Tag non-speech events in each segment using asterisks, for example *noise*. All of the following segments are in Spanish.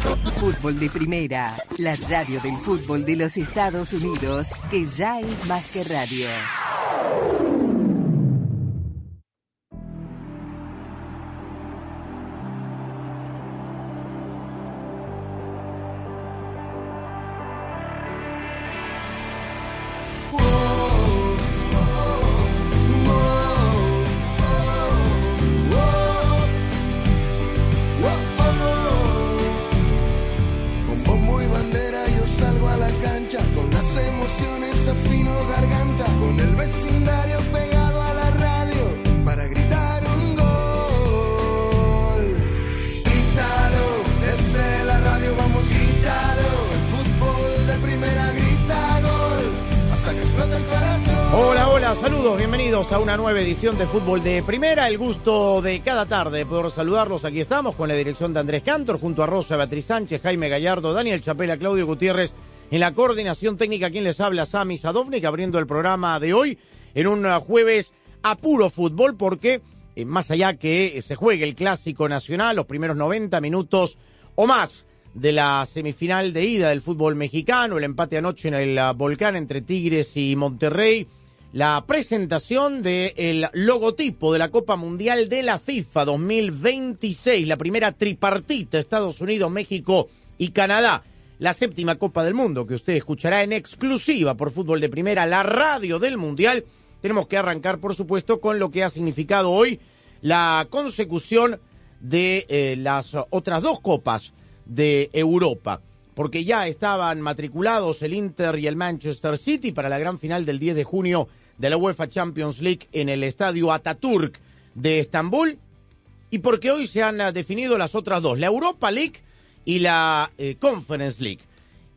Fútbol de Primera, la radio del fútbol de los Estados Unidos, que ya es más que radio. Una nueva edición de Fútbol de Primera. El gusto de cada tarde poder saludarlos. Aquí estamos con la dirección de Andrés Cantor, junto a Rosa Beatriz Sánchez, Jaime Gallardo, Daniel Chapela, Claudio Gutiérrez. En la coordinación técnica, quien les habla, Sami Sadovnik, abriendo el programa de hoy en un jueves a puro fútbol, porque eh, más allá que se juegue el clásico nacional, los primeros 90 minutos o más de la semifinal de ida del fútbol mexicano, el empate anoche en el uh, volcán entre Tigres y Monterrey, la presentación del logotipo de la Copa Mundial de la FIFA 2026, la primera tripartita Estados Unidos, México y Canadá, la séptima Copa del Mundo que usted escuchará en exclusiva por Fútbol de Primera, la radio del Mundial. Tenemos que arrancar, por supuesto, con lo que ha significado hoy la consecución de eh, las otras dos copas de Europa porque ya estaban matriculados el Inter y el Manchester City para la gran final del 10 de junio de la UEFA Champions League en el estadio Ataturk de Estambul y porque hoy se han eh, definido las otras dos, la Europa League y la eh, Conference League.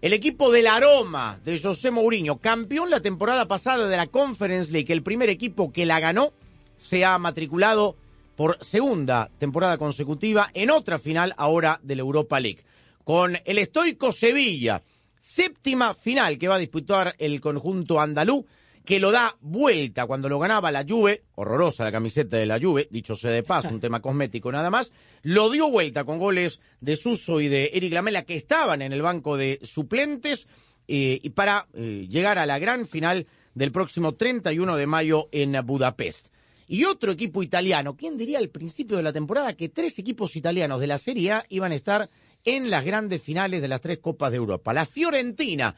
El equipo del aroma de José Mourinho, campeón la temporada pasada de la Conference League, el primer equipo que la ganó, se ha matriculado por segunda temporada consecutiva en otra final ahora de la Europa League con el estoico Sevilla, séptima final que va a disputar el conjunto andalú, que lo da vuelta cuando lo ganaba la Juve, horrorosa la camiseta de la Juve, dicho sea de paso, un *laughs* tema cosmético nada más, lo dio vuelta con goles de Suso y de Eric Lamela que estaban en el banco de suplentes eh, y para eh, llegar a la gran final del próximo 31 de mayo en Budapest. Y otro equipo italiano, ¿quién diría al principio de la temporada que tres equipos italianos de la Serie A iban a estar en las grandes finales de las tres Copas de Europa. La Fiorentina,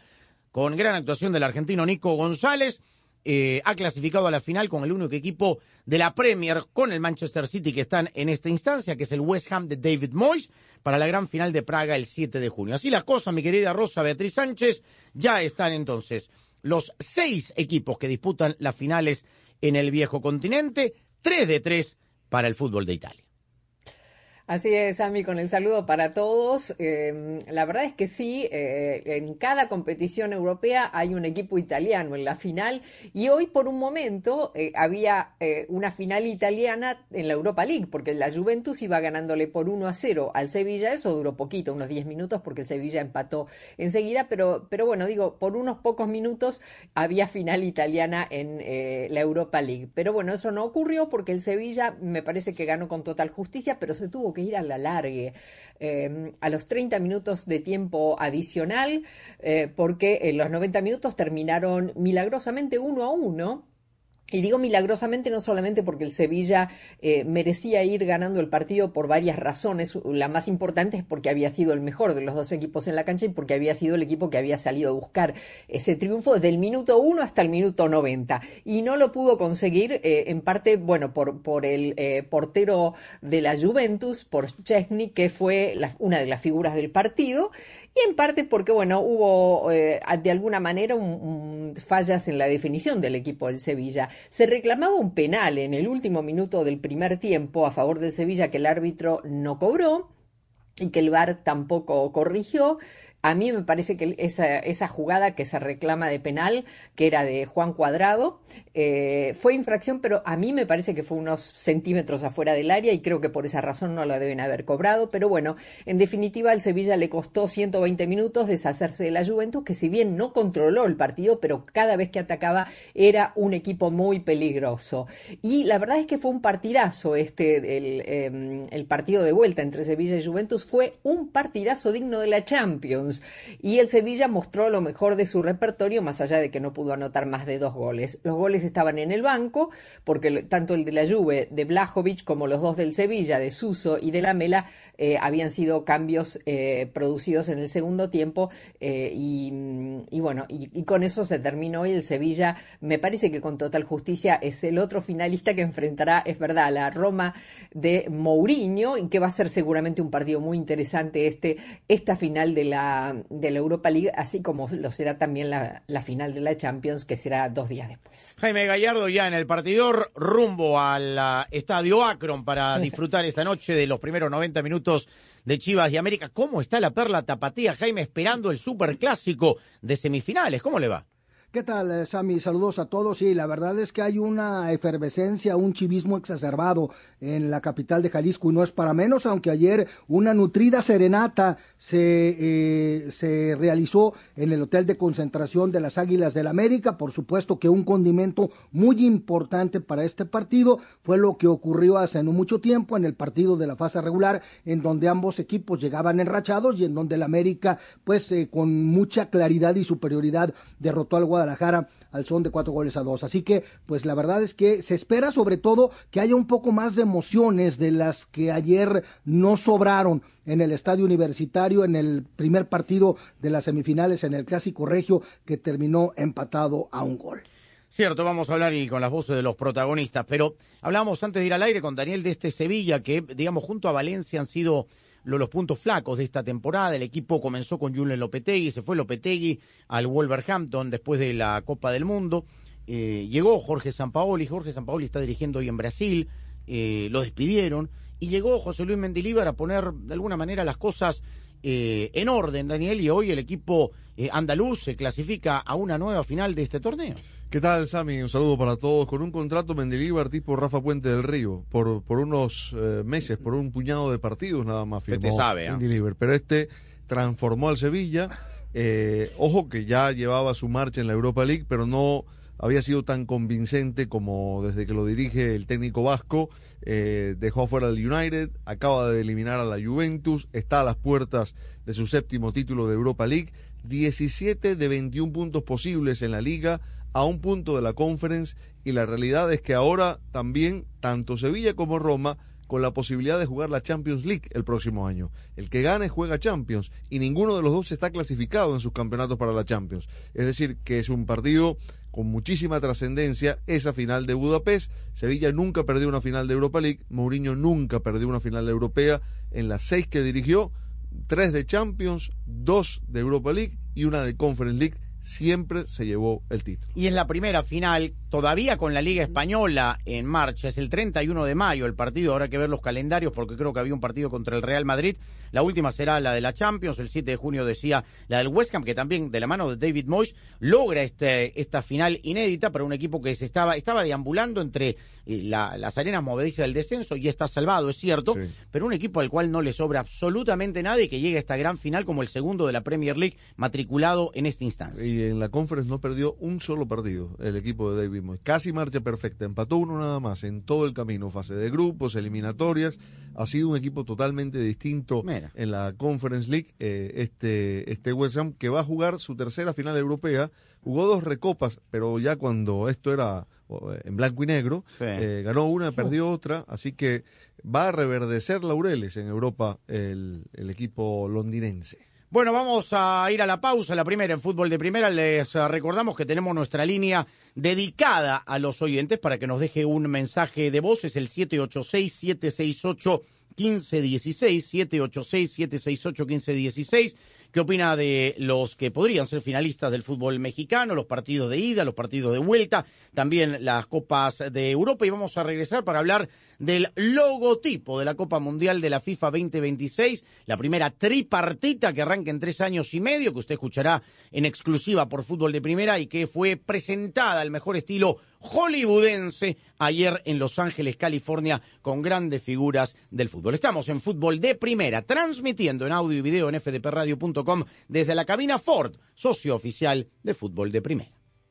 con gran actuación del argentino Nico González, eh, ha clasificado a la final con el único equipo de la Premier, con el Manchester City que están en esta instancia, que es el West Ham de David Moyes, para la gran final de Praga el 7 de junio. Así las cosas, mi querida Rosa Beatriz Sánchez, ya están entonces los seis equipos que disputan las finales en el viejo continente, tres de tres para el fútbol de Italia. Así es, Ami, con el saludo para todos. Eh, la verdad es que sí, eh, en cada competición europea hay un equipo italiano en la final y hoy por un momento eh, había eh, una final italiana en la Europa League porque la Juventus iba ganándole por 1 a 0 al Sevilla. Eso duró poquito, unos 10 minutos porque el Sevilla empató enseguida, pero, pero bueno, digo, por unos pocos minutos había final italiana en la Europa League. Pero bueno, eso no ocurrió porque el Sevilla me parece que ganó con total justicia, pero se tuvo que ir a la. Eh, a los 30 minutos de tiempo adicional, eh, porque en los 90 minutos terminaron milagrosamente uno a uno. Y digo milagrosamente no solamente porque el Sevilla eh, merecía ir ganando el partido por varias razones. La más importante es porque había sido el mejor de los dos equipos en la cancha y porque había sido el equipo que había salido a buscar ese triunfo desde el minuto 1 hasta el minuto 90. Y no lo pudo conseguir eh, en parte, bueno, por, por el eh, portero de la Juventus, por Chesney, que fue una de las figuras del partido. Y en parte porque, bueno, hubo eh, de alguna manera un fallas en la definición del equipo del Sevilla. Se reclamaba un penal en el último minuto del primer tiempo a favor del Sevilla que el árbitro no cobró y que el VAR tampoco corrigió. A mí me parece que esa, esa jugada que se reclama de penal, que era de Juan Cuadrado, eh, fue infracción, pero a mí me parece que fue unos centímetros afuera del área y creo que por esa razón no la deben haber cobrado. Pero bueno, en definitiva, al Sevilla le costó 120 minutos deshacerse de la Juventus, que si bien no controló el partido, pero cada vez que atacaba era un equipo muy peligroso. Y la verdad es que fue un partidazo este, em, el partido de vuelta entre Sevilla y Juventus, fue un partidazo digno de la Champions. Y el Sevilla mostró lo mejor de su repertorio, más allá de que no pudo anotar más de dos goles. Los goles estaban en el banco, porque tanto el de la Juve, de Blajovic, como los dos del Sevilla, de Suso y de la Mela, eh, habían sido cambios eh, producidos en el segundo tiempo eh, y, bueno, y, con eso se terminó y el Sevilla me parece que con total justicia es el otro finalista que enfrentará, es verdad, la Roma de Mourinho y que va a ser seguramente un partido muy interesante este, esta final de la, de la Europa League, así como lo será también la, la final de la Champions que será dos días después. Jaime Gallardo ya en el partidor rumbo al estadio Akron para *laughs* disfrutar esta noche de los primeros 90 minutos de Chivas y América. ¿Cómo está la perla tapatía, Jaime, esperando el superclásico de semifinales? ¿Cómo le va? ¿Qué tal, eh, Sammy? Saludos a todos. Sí, la verdad es que hay una efervescencia, un chivismo exacerbado en la capital de Jalisco y no es para menos, aunque ayer una nutrida serenata se, eh, se realizó en el hotel de concentración de las Águilas del América. Por supuesto que un condimento muy importante para este partido fue lo que ocurrió hace no mucho tiempo en el partido de la fase regular, en donde ambos equipos llegaban enrachados y en donde el América, pues eh, con mucha claridad y superioridad, derrotó al Guadalajara Guadalajara al son de cuatro goles a dos. Así que, pues la verdad es que se espera sobre todo que haya un poco más de emociones de las que ayer no sobraron en el estadio universitario en el primer partido de las semifinales en el Clásico Regio que terminó empatado a un gol. Cierto, vamos a hablar y con las voces de los protagonistas, pero hablábamos antes de ir al aire con Daniel de este Sevilla que, digamos, junto a Valencia han sido los puntos flacos de esta temporada. El equipo comenzó con Julen Lopetegui, se fue Lopetegui al Wolverhampton después de la Copa del Mundo. Eh, llegó Jorge Sampaoli, Jorge Sampaoli está dirigiendo hoy en Brasil, eh, lo despidieron y llegó José Luis Mendilíbar a poner de alguna manera las cosas eh, en orden, Daniel, y hoy el equipo andaluz se clasifica a una nueva final de este torneo. ¿Qué tal, Sami? Un saludo para todos. Con un contrato Mendilibar tipo Rafa Puente del Río, por, por unos eh, meses, por un puñado de partidos nada más firmó sabe, ¿eh? Pero este transformó al Sevilla. Eh, ojo que ya llevaba su marcha en la Europa League, pero no había sido tan convincente como desde que lo dirige el técnico vasco. Eh, dejó afuera al United, acaba de eliminar a la Juventus, está a las puertas de su séptimo título de Europa League. 17 de 21 puntos posibles en la liga a un punto de la conference y la realidad es que ahora también tanto Sevilla como Roma con la posibilidad de jugar la Champions League el próximo año. El que gane juega Champions y ninguno de los dos está clasificado en sus campeonatos para la Champions. Es decir, que es un partido con muchísima trascendencia esa final de Budapest. Sevilla nunca perdió una final de Europa League, Mourinho nunca perdió una final europea en las seis que dirigió, tres de Champions, dos de Europa League y una de Conference League siempre se llevó el título. Y es la primera final, todavía con la Liga Española en marcha, es el 31 de mayo el partido, habrá que ver los calendarios porque creo que había un partido contra el Real Madrid, la última será la de la Champions, el 7 de junio decía la del West Ham, que también de la mano de David Moyes logra este, esta final inédita para un equipo que se estaba, estaba deambulando entre eh, las arenas movedizas del descenso y está salvado, es cierto, pero un equipo al cual no le sobra absolutamente nada y que llega a esta gran final como el segundo de la Premier League matriculado en esta instancia en la conference no perdió un solo partido el equipo de David Moyes. Casi marcha perfecta, empató uno nada más en todo el camino, fase de grupos, eliminatorias. Ha sido un equipo totalmente distinto en la Conference League. Eh, este, este West Ham que va a jugar su tercera final europea. Jugó dos recopas, pero ya cuando esto era en blanco y negro, eh, ganó una, perdió otra, así que va a reverdecer laureles en Europa el equipo londinense. Bueno, vamos a ir a la pausa, la primera en fútbol de primera. Les recordamos que tenemos nuestra línea dedicada a los oyentes para que nos deje un mensaje de voz. Es el 786-768-1516, 786-768-1516 qué opina de los que podrían ser finalistas del fútbol mexicano, los partidos de ida, los partidos de vuelta, también las copas de Europa y vamos a regresar para hablar del logotipo de la Copa Mundial de la FIFA 2026, la primera tripartita que arranca en tres años y medio, que usted escuchará en exclusiva por Fútbol de Primera y que fue presentada al mejor estilo hollywoodense ayer en Los Ángeles, California, con grandes figuras del fútbol. Estamos en Fútbol de Primera, transmitiendo en audio y video en fdpradio.com desde la cabina Ford, socio oficial de Fútbol de Primera.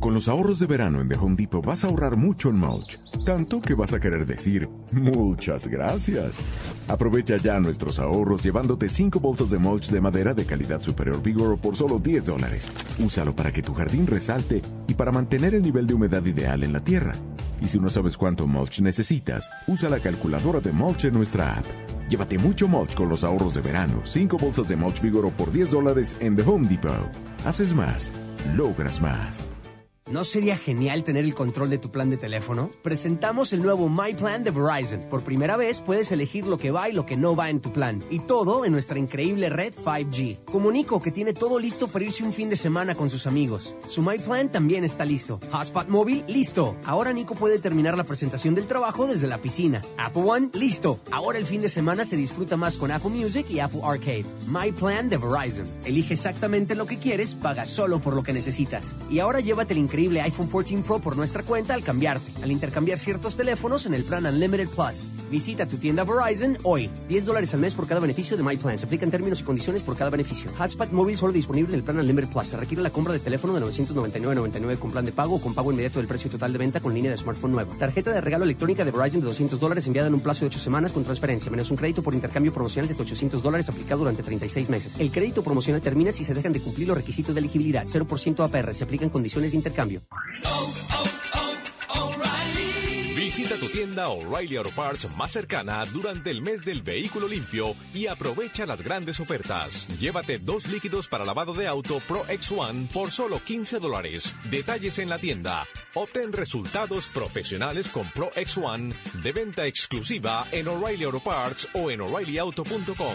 Con los ahorros de verano en The Home Depot vas a ahorrar mucho en mulch, tanto que vas a querer decir muchas gracias. Aprovecha ya nuestros ahorros llevándote 5 bolsas de mulch de madera de calidad superior Vigor por solo 10 dólares. Úsalo para que tu jardín resalte y para mantener el nivel de humedad ideal en la tierra. Y si no sabes cuánto mulch necesitas, usa la calculadora de mulch en nuestra app. Llévate mucho mulch con los ahorros de verano. 5 bolsas de mulch Vigoro por 10 dólares en The Home Depot. Haces más, logras más. ¿No sería genial tener el control de tu plan de teléfono? Presentamos el nuevo My Plan de Verizon. Por primera vez puedes elegir lo que va y lo que no va en tu plan. Y todo en nuestra increíble red 5G. Comunico que tiene todo listo para irse un fin de semana con sus amigos. Su My Plan también está listo. Hotspot móvil, listo. Ahora Nico puede terminar la presentación del trabajo desde la piscina. Apple One, listo. Ahora el fin de semana se disfruta más con Apple Music y Apple Arcade. My Plan de Verizon. Elige exactamente lo que quieres, paga solo por lo que necesitas. Y ahora llévate el increíble iPhone 14 Pro por nuestra cuenta al cambiarte, al intercambiar ciertos teléfonos en el plan Unlimited Plus. Visita tu tienda Verizon hoy. 10 dólares al mes por cada beneficio de My Plan. Se aplican términos y condiciones por cada beneficio. Hotspot móvil solo disponible en el plan Unlimited Plus. Se requiere la compra de teléfono de 999.99 con plan de pago o con pago inmediato del precio total de venta con línea de smartphone nuevo. Tarjeta de regalo electrónica de Verizon de 200 dólares enviada en un plazo de 8 semanas con transferencia, menos un crédito por intercambio promocional de 800 dólares aplicado durante 36 meses. El crédito promocional termina si se dejan de cumplir los requisitos de elegibilidad. 0% APR. Se aplican condiciones de intercambio. Visita tu tienda O'Reilly Auto Parts más cercana durante el mes del vehículo limpio y aprovecha las grandes ofertas. Llévate dos líquidos para lavado de auto Pro X1 por solo 15 dólares. Detalles en la tienda. Obtén resultados profesionales con Pro X1 de venta exclusiva en O'Reilly Auto Parts o en o'ReillyAuto.com.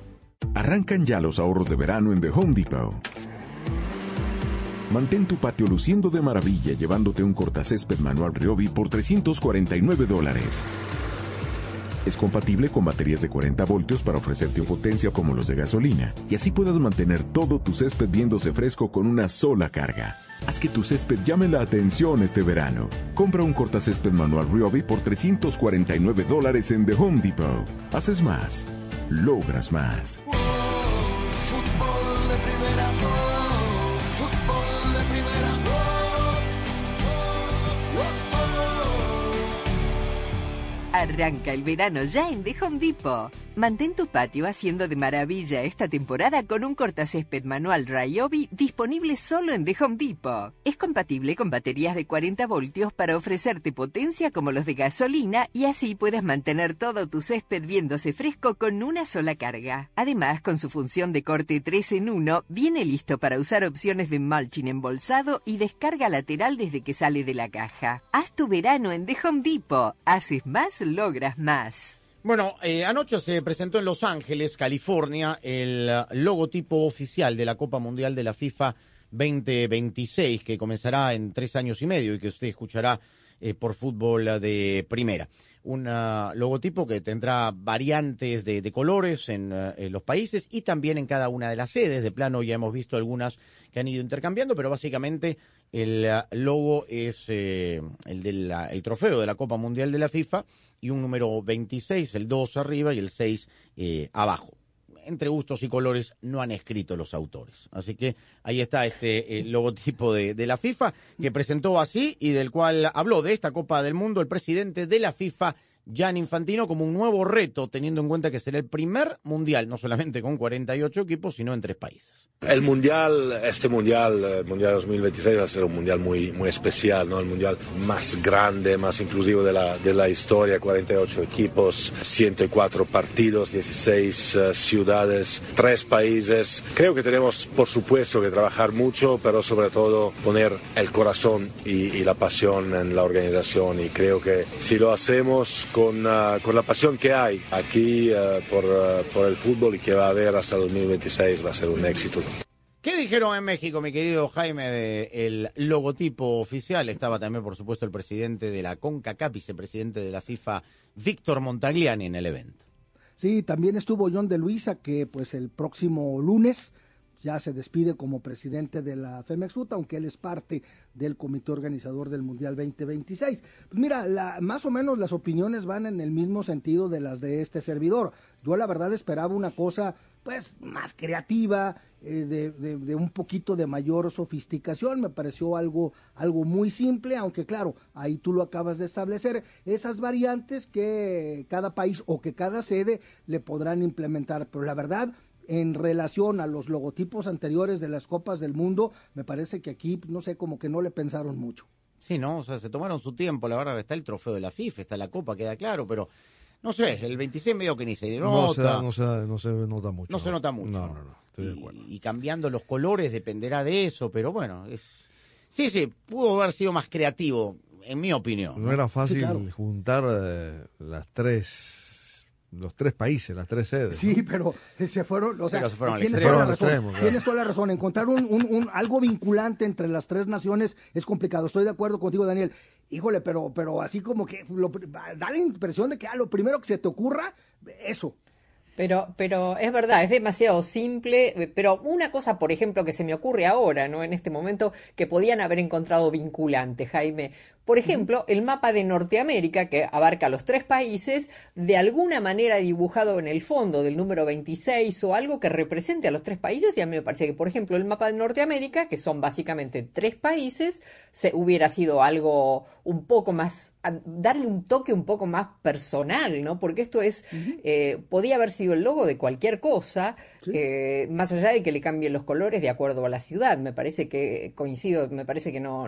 Arrancan ya los ahorros de verano en The Home Depot. Mantén tu patio luciendo de maravilla llevándote un cortacésped manual Ryobi por 349 dólares. Es compatible con baterías de 40 voltios para ofrecerte potencia como los de gasolina y así puedas mantener todo tu césped viéndose fresco con una sola carga. Haz que tu césped llame la atención este verano. Compra un cortacésped manual Ryobi por 349 dólares en The Home Depot. Haces más, logras más. Arranca el verano ya en The Home Depot. Mantén tu patio haciendo de maravilla esta temporada con un cortacésped manual Ryobi disponible solo en The Home Depot. Es compatible con baterías de 40 voltios para ofrecerte potencia como los de gasolina y así puedes mantener todo tu césped viéndose fresco con una sola carga. Además, con su función de corte 3 en 1, viene listo para usar opciones de mulching embolsado y descarga lateral desde que sale de la caja. Haz tu verano en The Home Depot. Haces más, logras más. Bueno, eh, anoche se presentó en Los Ángeles, California, el uh, logotipo oficial de la Copa Mundial de la FIFA 2026, que comenzará en tres años y medio y que usted escuchará eh, por fútbol de primera. Un uh, logotipo que tendrá variantes de, colores en, uh, en, los países y también en cada una de las sedes. De plano ya hemos visto algunas que han ido intercambiando, pero básicamente el logo es eh, el del el trofeo de la Copa Mundial de la FIFA y un número 26, el 2 arriba y el 6 eh, abajo. Entre gustos y colores no han escrito los autores. Así que ahí está este eh, logotipo de, de, la FIFA que presentó así y del cual habló de esta Copa del Mundo el presidente de la FIFA, Jan Infantino, como un nuevo reto, teniendo en cuenta que será el primer mundial, no solamente con 48 equipos, sino en tres países. El mundial, este mundial, el mundial 2026 va a ser un mundial muy, muy especial, ¿no? El mundial más grande, más inclusivo de la, de la historia, 48 equipos, 104 partidos, 16 uh, ciudades, tres países. Creo que tenemos, por supuesto, que trabajar mucho, pero sobre todo poner el corazón y, y la pasión en la organización. Y creo que si lo hacemos con, uh, con la pasión que hay aquí uh, por, por el fútbol y que va a haber hasta 2026, va a ser un éxito. ¿Qué dijeron en México, mi querido Jaime, del de logotipo oficial? Estaba también, por supuesto, el presidente de la CONCACAF, vicepresidente de la FIFA, Víctor Montagliani, en el evento. Sí, también estuvo John de Luisa, que pues el próximo lunes ya se despide como presidente de la Femex aunque él es parte del comité organizador del Mundial 2026. Pues mira, la, más o menos las opiniones van en el mismo sentido de las de este servidor. Yo la verdad esperaba una cosa pues más creativa, eh, de, de, de, un poquito de mayor sofisticación, me pareció algo, algo muy simple, aunque claro, ahí tú lo acabas de establecer, esas variantes que cada país o que cada sede le podrán implementar, pero la verdad, en relación a los logotipos anteriores de las Copas del Mundo, me parece que aquí, no sé, como que no le pensaron mucho. Sí, no, o sea, se tomaron su tiempo, la verdad, está el trofeo de la FIFA, está la Copa, queda claro, pero no sé, el 26 medio que ni se nota. No se, da, no se, da, no se nota mucho. No, no, se nota mucho. No, no, no, estoy de acuerdo. Y, y, cambiando los colores dependerá de eso, pero bueno, es... Sí, sí, pudo haber sido más creativo, en mi opinión. No, ¿no? era fácil sí, claro. juntar eh, las tres los tres países, las tres sedes. Sí, ¿no? pero se fueron, o sea, se fueron tienes, toda la razón, extremo, claro. tienes toda la razón, encontrar un, un, un, algo vinculante entre las tres naciones es complicado. Estoy de acuerdo contigo, Daniel. Híjole, pero, pero así como que lo, da la impresión de que ah, lo primero que se te ocurra, eso. Pero, pero es verdad, es demasiado simple. Pero una cosa, por ejemplo, que se me ocurre ahora, ¿no? En este momento, que podían haber encontrado vinculante, Jaime. Por ejemplo, el mapa de Norteamérica, que abarca los tres países, de alguna manera dibujado en el fondo del número 26 o algo que represente a los tres países. Y a mí me parece que, por ejemplo, el mapa de Norteamérica, que son básicamente tres países, se hubiera sido algo un poco más, darle un toque un poco más personal, ¿no? Porque esto es, uh -huh. eh, podía haber sido el logo de cualquier cosa, sí. eh, más allá de que le cambien los colores de acuerdo a la ciudad. Me parece que, coincido, me parece que no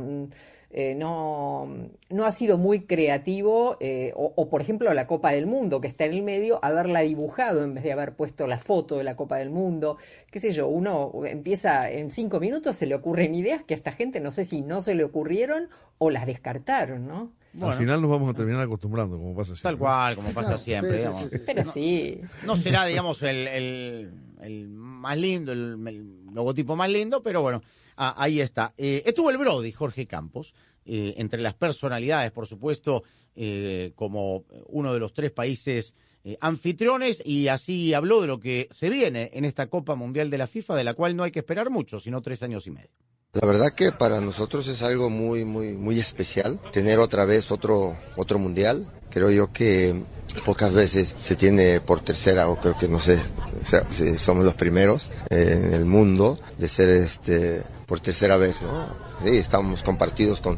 eh, no, no ha sido muy creativo, eh, o, o, por ejemplo la Copa del Mundo, que está en el medio, haberla dibujado en vez de haber puesto la foto de la Copa del Mundo, qué sé yo, uno empieza en cinco minutos, se le ocurren ideas que a esta gente no sé si no se le ocurrieron o las descartaron, ¿no? Bueno. Al final nos vamos a terminar acostumbrando, como pasa siempre. Tal cual, como pasa siempre, digamos. Sí. Pero sí. No será, digamos, el, el, el más lindo, el, el, logotipo más lindo, pero bueno, ah, ahí está. Eh, estuvo el Brody, Jorge Campos, eh, entre las personalidades, por supuesto, eh, como uno de los tres países eh, anfitriones, y así habló de lo que se viene en esta Copa Mundial de la FIFA, de la cual no hay que esperar mucho, sino tres años y medio. La verdad que para nosotros es algo muy, muy, muy especial tener otra vez otro, otro mundial. Creo yo que pocas veces se tiene por tercera o creo que no sé, si somos los primeros en el mundo de ser este por tercera vez, ¿no? Sí, estamos compartidos con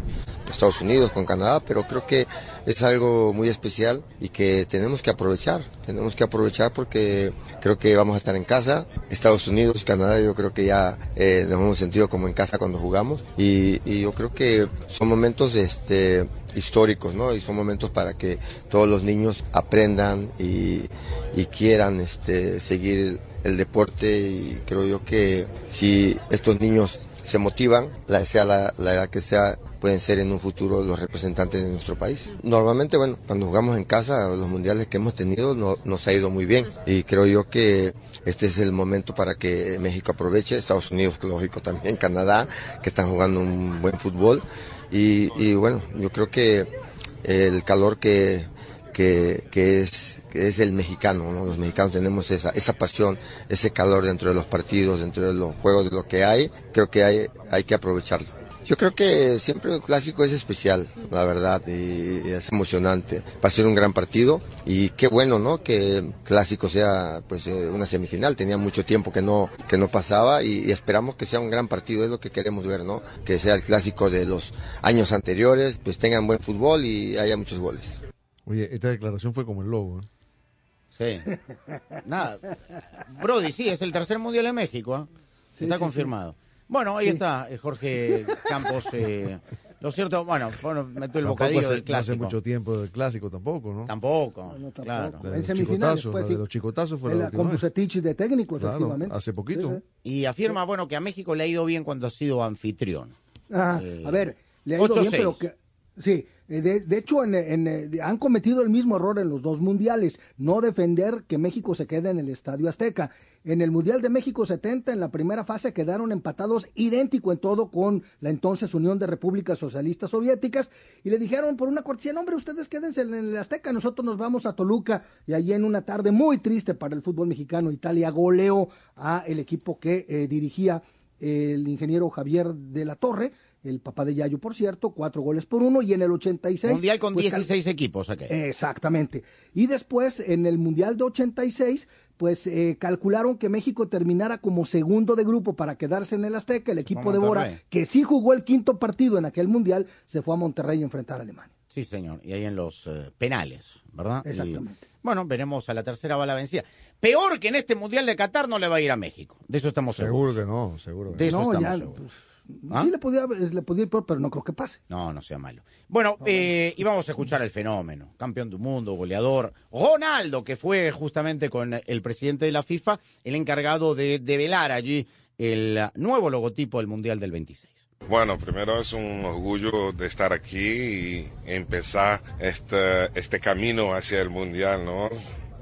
Estados Unidos, con Canadá, pero creo que es algo muy especial y que tenemos que aprovechar, tenemos que aprovechar porque creo que vamos a estar en casa, Estados Unidos, Canadá, yo creo que ya eh, nos hemos sentido como en casa cuando jugamos y, yo creo que son momentos este, históricos, ¿no? Y son momentos para que todos los niños aprendan y, quieran este, seguir el deporte y creo yo que si estos niños se motivan, sea la edad que sea, pueden ser en un futuro los representantes de nuestro país. Normalmente, bueno, cuando jugamos en casa, los mundiales que hemos tenido no, nos ha ido muy bien y creo yo que este es el momento para que México aproveche, Estados Unidos, lógico también, Canadá, que están jugando un buen fútbol y, bueno, yo creo que el calor que, que, es es el mexicano, ¿no? Los mexicanos tenemos esa, esa pasión, ese calor dentro de los partidos, dentro de los juegos, de lo que hay, creo que hay, hay que aprovecharlo. Yo creo que siempre el clásico es especial, la verdad, y es emocionante. Va a ser un gran partido y qué bueno, ¿no? Que el clásico sea, pues, eh, una semifinal. Tenía mucho tiempo que no, que no pasaba y, y esperamos que sea un gran partido, es lo que queremos ver, ¿no? Que sea el clásico de los años anteriores, pues tengan buen fútbol y haya muchos goles. Oye, esta declaración fue como el lobo. ¿eh? Sí. Nada. Brody, sí, es el tercer mundial en México. ¿ah? Sí, está sí, confirmado. Bueno, ahí está eh, Jorge Campos. eh, lo cierto, bueno, bueno metió el bocadillo hace, del no hace clásico. mucho tiempo del clásico tampoco, ¿no? Tampoco, No, tampoco. claro. En los semifinales, pues, sí. de los chicotazos fue la la- con vez. Bucetich de técnico, Claro, efectivamente. hace poquito. Sí, sí. Y afirma, bueno, que a México le ha ido bien cuando ha sido anfitrión. Ajá. Eh, a ver, le ha ido bien, 8-6. pero que... Sí, eh, de, de hecho en, eh, han cometido el mismo error en los dos mundiales, no defender que México se quede en el Estadio Azteca. En el Mundial de México 70, en la primera fase quedaron empatados idéntico en todo con la entonces Unión de Repúblicas Socialistas Soviéticas y le dijeron por una cortesía, no, hombre, ustedes quédense en el Azteca, nosotros nos vamos a Toluca y allí en una tarde muy triste para el fútbol mexicano, Italia goleó a el equipo que eh, dirigía el ingeniero Javier de la Torre, el papá de Yayo, por cierto, cuatro goles por uno, y en el 86... Mundial con pues, cal- 16 equipos, ¿ok? Exactamente. Y después, en el Mundial de 86, pues eh, calcularon que México terminara como segundo de grupo para quedarse en el Azteca. El equipo de Bora, que sí jugó el quinto partido en aquel Mundial, se fue a Monterrey a enfrentar a Alemania. Sí, señor. Y ahí en los eh, penales, ¿verdad? Y, Exactamente. bueno, veremos a la tercera bala vencida. Peor que en este Mundial de Qatar no le va a ir a México. De eso estamos Seguro seguros. que no, seguro que De eso no, estamos ya, seguros. pues, ¿Ah? sí le podía, le podía ir peor, pero no creo que pase. No, no sea malo. Bueno, eh, y vamos a escuchar el fenómeno. Campeón del mundo, goleador. Ronaldo, que fue justamente con el presidente de la FIFA el encargado de develar allí el nuevo logotipo del Mundial del 26. Bueno, primero es un orgullo de estar aquí y empezar este, este camino hacia el Mundial, ¿no?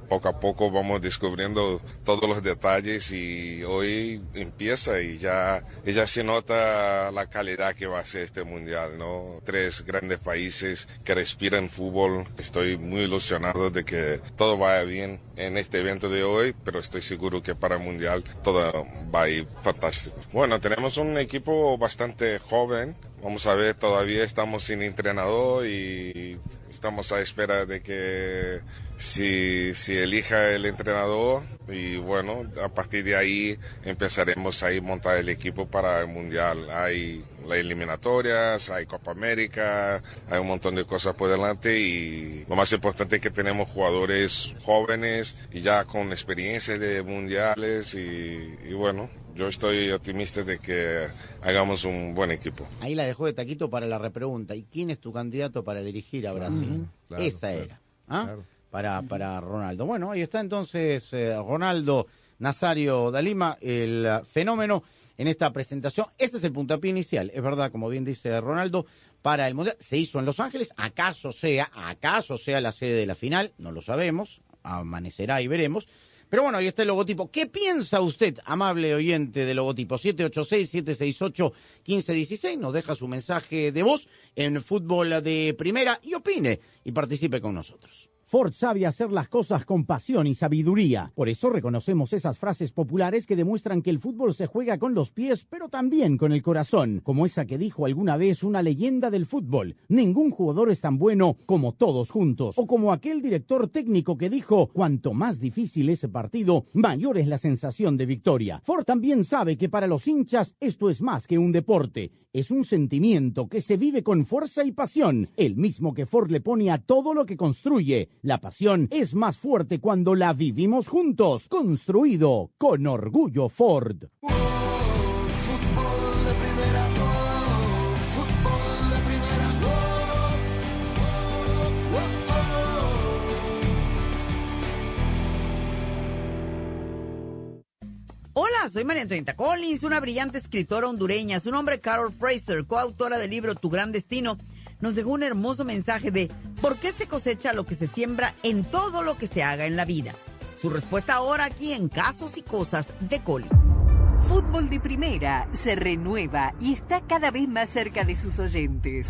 Poco a poco vamos descubriendo todos los detalles y hoy empieza y ya, ya se nota la calidad que va a ser este Mundial, ¿no? Tres grandes países que respiran fútbol. Estoy muy ilusionado de que todo vaya bien en este evento de hoy, pero estoy seguro que para el Mundial todo va a ir fantástico. Bueno, tenemos un equipo bastante joven. Vamos a ver, todavía estamos sin entrenador y estamos a espera de que si, elija el entrenador y bueno, a partir de ahí empezaremos a montar el equipo para el Mundial. Hay las eliminatorias, hay Copa América, hay un montón de cosas por delante y lo más importante es que tenemos jugadores jóvenes y ya con experiencia de mundiales y bueno, yo estoy optimista de que hagamos un buen equipo. Ahí la dejó de taquito para la repregunta. ¿Y quién es tu candidato para dirigir a Brasil? Claro, Esa claro, era. ¿ah? claro. Para, para Ronaldo. Bueno, ahí está entonces eh, Ronaldo Nazario Dalima, el fenómeno en esta presentación. Este es el puntapié inicial, es verdad, como bien dice Ronaldo, para el Mundial. Se hizo en Los Ángeles, acaso sea, acaso sea la sede de la final, no lo sabemos, amanecerá y veremos. Pero bueno, ahí está el logotipo. ¿Qué piensa usted, amable oyente del logotipo? 786-768-1516. Nos deja su mensaje de voz en fútbol de primera y opine y participe con nosotros. Ford sabe hacer las cosas con pasión y sabiduría. Por eso reconocemos esas frases populares que demuestran que el fútbol se juega con los pies, pero también con el corazón, como esa que dijo alguna vez una leyenda del fútbol. Ningún jugador es tan bueno como todos juntos. O como aquel director técnico que dijo, cuanto más difícil ese partido, mayor es la sensación de victoria. Ford también sabe que para los hinchas esto es más que un deporte, es un sentimiento que se vive con fuerza y pasión, el mismo que Ford le pone a todo lo que construye. La pasión es más fuerte cuando la vivimos juntos, construido con orgullo Ford. Hola, soy María Antonieta Collins, una brillante escritora hondureña. Su nombre Carol Fraser, coautora del libro Tu Gran Destino, nos dejó un hermoso mensaje de ¿por qué se cosecha lo que se siembra en todo lo que se haga en la vida? Su respuesta ahora aquí en Casos y Cosas de Coli. Fútbol de Primera se renueva y está cada vez más cerca de sus oyentes.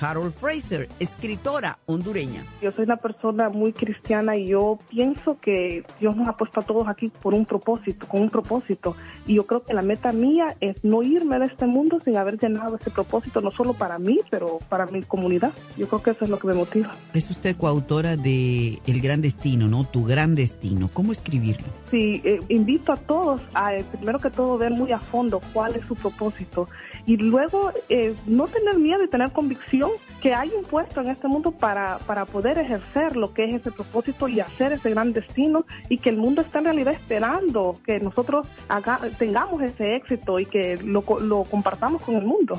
Carol Fraser, escritora hondureña. Yo soy una persona muy cristiana y yo pienso que Dios nos ha puesto a todos aquí por un propósito, con un propósito. Y yo creo que la meta mía es no irme de este mundo sin haber llenado ese propósito, no solo para mí, pero para mi comunidad. Yo creo que eso es lo que me motiva. Es usted coautora de El Gran Destino, ¿no? Tu Gran Destino. ¿Cómo escribirlo? Sí, eh, invito a todos a, eh, primero que todo, ver muy a fondo cuál es su propósito y luego eh, no tener miedo y tener convicción que hay un puesto en este mundo para, para poder ejercer lo que es ese propósito y hacer ese gran destino y que el mundo está en realidad esperando que nosotros tengamos ese éxito y que lo, lo compartamos con el mundo.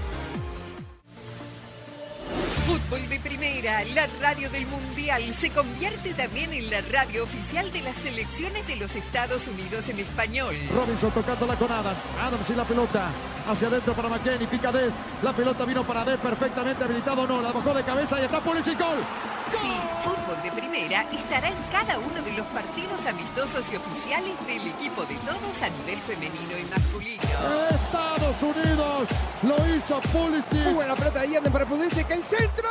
Fútbol de Primera, la radio del Mundial, se convierte también en la radio oficial de las selecciones de los Estados Unidos en español. Robinson tocándola con Adams. Adams y la pelota. Hacia adentro para McKenny. Pica Des. La pelota vino para Des perfectamente habilitado. No, la bajó de cabeza y está Pulisic. Gol. Sí, Fútbol de Primera estará en cada uno de los partidos amistosos y oficiales del equipo de todos a nivel femenino y masculino. Estados Unidos hizo Pulisic. Muy buena pelota de Yanden para Pulisic. El centro.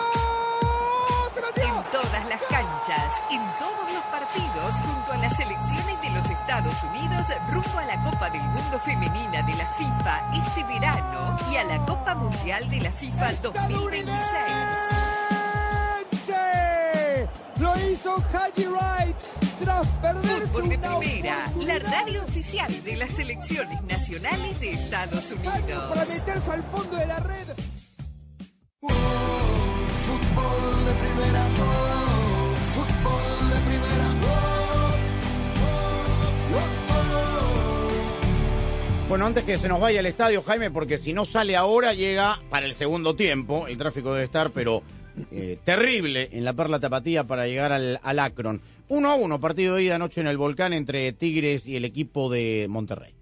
Se metió. En todas las canchas, en todos los partidos, junto a las selecciones de los Estados Unidos, rumbo a la Copa del Mundo Femenina de la FIFA este verano y a la Copa Mundial de la FIFA 2026. Lo hizo Haji Wright tras perderse Fútbol de una Primera, la radio oficial de las selecciones nacionales de Estados Unidos. para meterse al fondo de la red. Fútbol de primera, oh, fútbol de primera, oh, oh, oh, Bueno, antes que se nos vaya el estadio, Jaime, porque si no sale ahora, llega para el segundo tiempo. El tráfico debe estar, pero eh, terrible en la Perla Tapatía para llegar al, Akron. 1 a 1, partido de ida anoche en el Volcán entre Tigres y el equipo de Monterrey.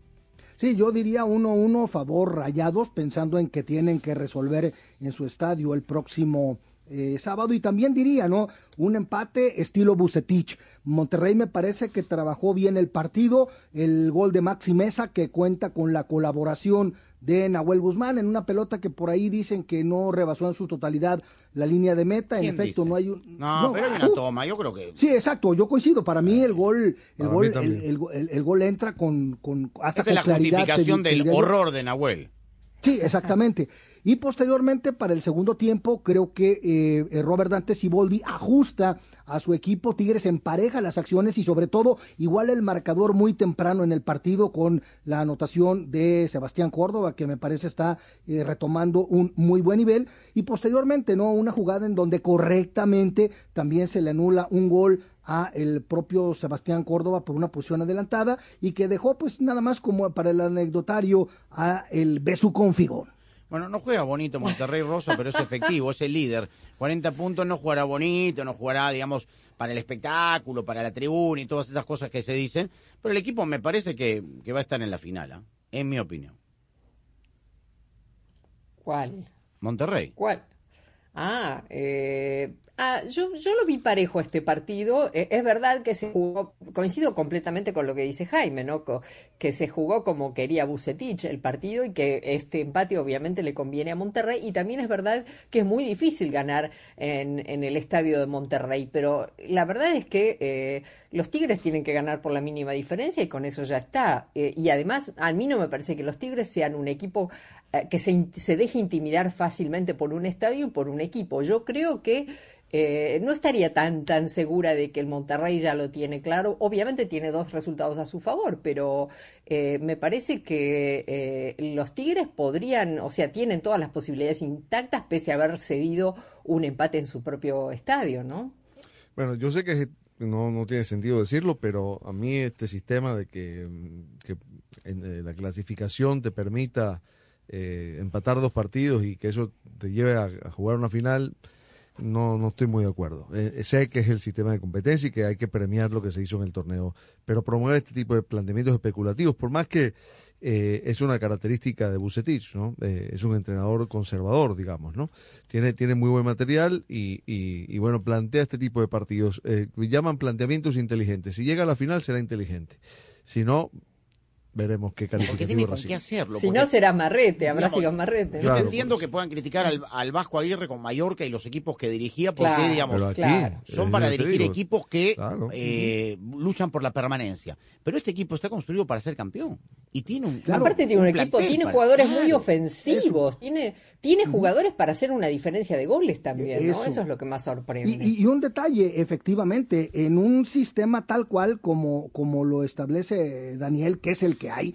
Sí, yo diría 1-1 favor Rayados, pensando en que tienen que resolver en su estadio el próximo eh, sábado. Y también diría, ¿no? Un empate estilo Bucetich. Monterrey me parece que trabajó bien el partido. El gol de Maxi Mesa, que cuenta con la colaboración de Nahuel Guzmán en una pelota que por ahí dicen que no rebasó en su totalidad la línea de meta. En ¿Quién efecto, dice? no hay un. No, pero hay una uh, toma, yo creo que... Sí, exacto, yo coincido. Para mí el gol, el gol, el, también. el- el- el gol entra con, con hasta es la claridad, justificación te- del horror de Nahuel. Sí, exactamente. Y posteriormente, para el segundo tiempo, creo que eh, eh, Robert Dante Siboldi ajusta a su equipo. Tigres empareja las acciones y, sobre todo, igual el marcador muy temprano en el partido con la anotación de Sebastián Córdoba, que me parece está eh, retomando un muy buen nivel. Y posteriormente, ¿no? Una jugada en donde correctamente también se le anula un gol a el propio Sebastián Córdoba por una posición adelantada y que dejó pues nada más como para el anecdotario a el Besu. Bueno, no juega bonito Monterrey Rosa, pero es *laughs* efectivo, es el líder. 40 puntos no jugará bonito, no jugará, digamos, para el espectáculo, para la tribuna y todas esas cosas que se dicen. Pero el equipo me parece que, que va a estar en la final, ¿ah? en mi opinión. ¿Cuál? Monterrey. ¿Cuál? Ah, eh, ah yo, yo lo vi parejo este partido. Eh, es verdad que se jugó, coincido completamente con lo que dice Jaime, ¿no? Que se jugó como quería Bucetich el partido y que este empate obviamente le conviene a Monterrey. Y también es verdad que es muy difícil ganar en, en el estadio de Monterrey, pero la verdad es que eh, los Tigres tienen que ganar por la mínima diferencia y con eso ya está. Eh, y además, a mí no me parece que los Tigres sean un equipo que se, se deje intimidar fácilmente por un estadio y por un equipo. Yo creo que eh, no estaría tan, tan segura de que el Monterrey ya lo tiene claro. Obviamente tiene dos resultados a su favor, pero eh, me parece que eh, los Tigres podrían, o sea, tienen todas las posibilidades intactas pese a haber cedido un empate en su propio estadio, ¿no? Bueno, yo sé que no, no tiene sentido decirlo, pero a mí este sistema de que, que eh, la clasificación te permita eh, empatar dos partidos y que eso te lleve a, a jugar una final, no, no estoy muy de acuerdo. Eh, sé que es el sistema de competencia y que hay que premiar lo que se hizo en el torneo, pero promueve este tipo de planteamientos especulativos, por más que eh, es una característica de Bucetich, ¿no? Eh, es un entrenador conservador, digamos, ¿no? Tiene, tiene muy buen material y, y, y, bueno, plantea este tipo de partidos. Eh, llaman planteamientos inteligentes. Si llega a la final será inteligente. Si no, veremos qué Porque calificativo tiene con recibe. qué hacerlo. Si no será Marrete, habrá digamos, sido Marrete. Yo entiendo que puedan criticar al, al Vasco Aguirre con Mallorca y los equipos que dirigía, porque, Claro, digamos, aquí, claro. son eh, para dirigir digo, equipos que Claro. eh, luchan por la permanencia. Pero este equipo está construido para ser campeón. Y tiene un. Claro. Aparte tiene un, equipo, tiene para- jugadores muy claro. ofensivos, tiene, tiene jugadores para hacer una diferencia de goles también, ¿no? Eso. Eso es lo que más sorprende. Y, y- y un detalle, efectivamente, en un sistema tal cual como, como lo establece Daniel, que es el que hay,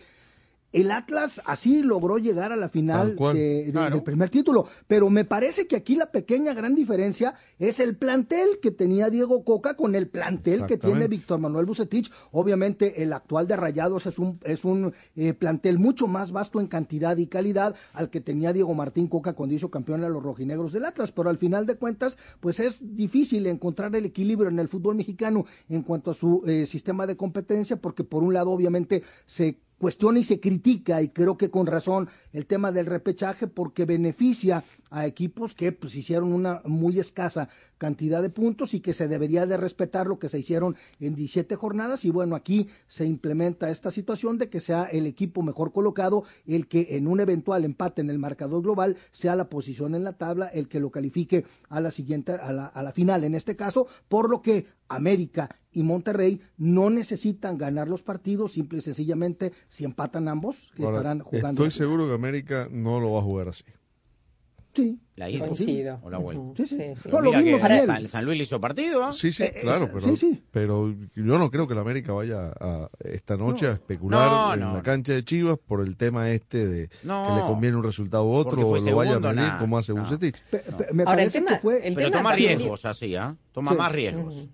el Atlas así logró llegar a la final Tal cual. de- de- Claro. del primer título. Pero me parece que aquí la pequeña gran diferencia es el plantel que tenía Diego Coca con el plantel que tiene. Víctor Manuel Bucetich. Obviamente el actual de Rayados es un, es un eh, plantel mucho más vasto en cantidad y calidad al que tenía Diego Martín Coca cuando hizo campeón a los rojinegros del Atlas. Pero al final de cuentas, pues es difícil encontrar el equilibrio en el fútbol mexicano en cuanto a su eh, sistema de competencia, porque por un lado obviamente se cuestiona y se critica, y creo que con razón, el tema del repechaje porque beneficia a equipos que pues hicieron una muy escasa cantidad de puntos y que se debería de respetar lo que se hicieron en 17 jornadas. Y bueno, aquí se implementa esta situación de que sea el equipo mejor colocado el que en un eventual empate en el marcador global sea la posición en la tabla el que lo califique a la siguiente a la, a la final en este caso, por lo que América y Monterrey no necesitan ganar los partidos, simple y sencillamente si empatan ambos Ahora, estarán jugando. estoy seguro que América no lo va a jugar así. Sí. La ida. Coincido. O la vuelta. Sí, sí. Sí, sí. Pero No, lo mira vimos que ayer. San, San Luis le hizo partido, ¿ah? Sí, sí, Eh, claro, eh, pero, sí, sí. pero yo no creo que la América vaya a, esta noche a especular No, en no, la cancha de Chivas por el tema este de No. que le conviene un resultado u otro o lo vaya a medir como hace. Bucetich. Me Ahora, el tema, que fue el Pero tema toma también- riesgos así, ¿ah? Toma Sí. más riesgos.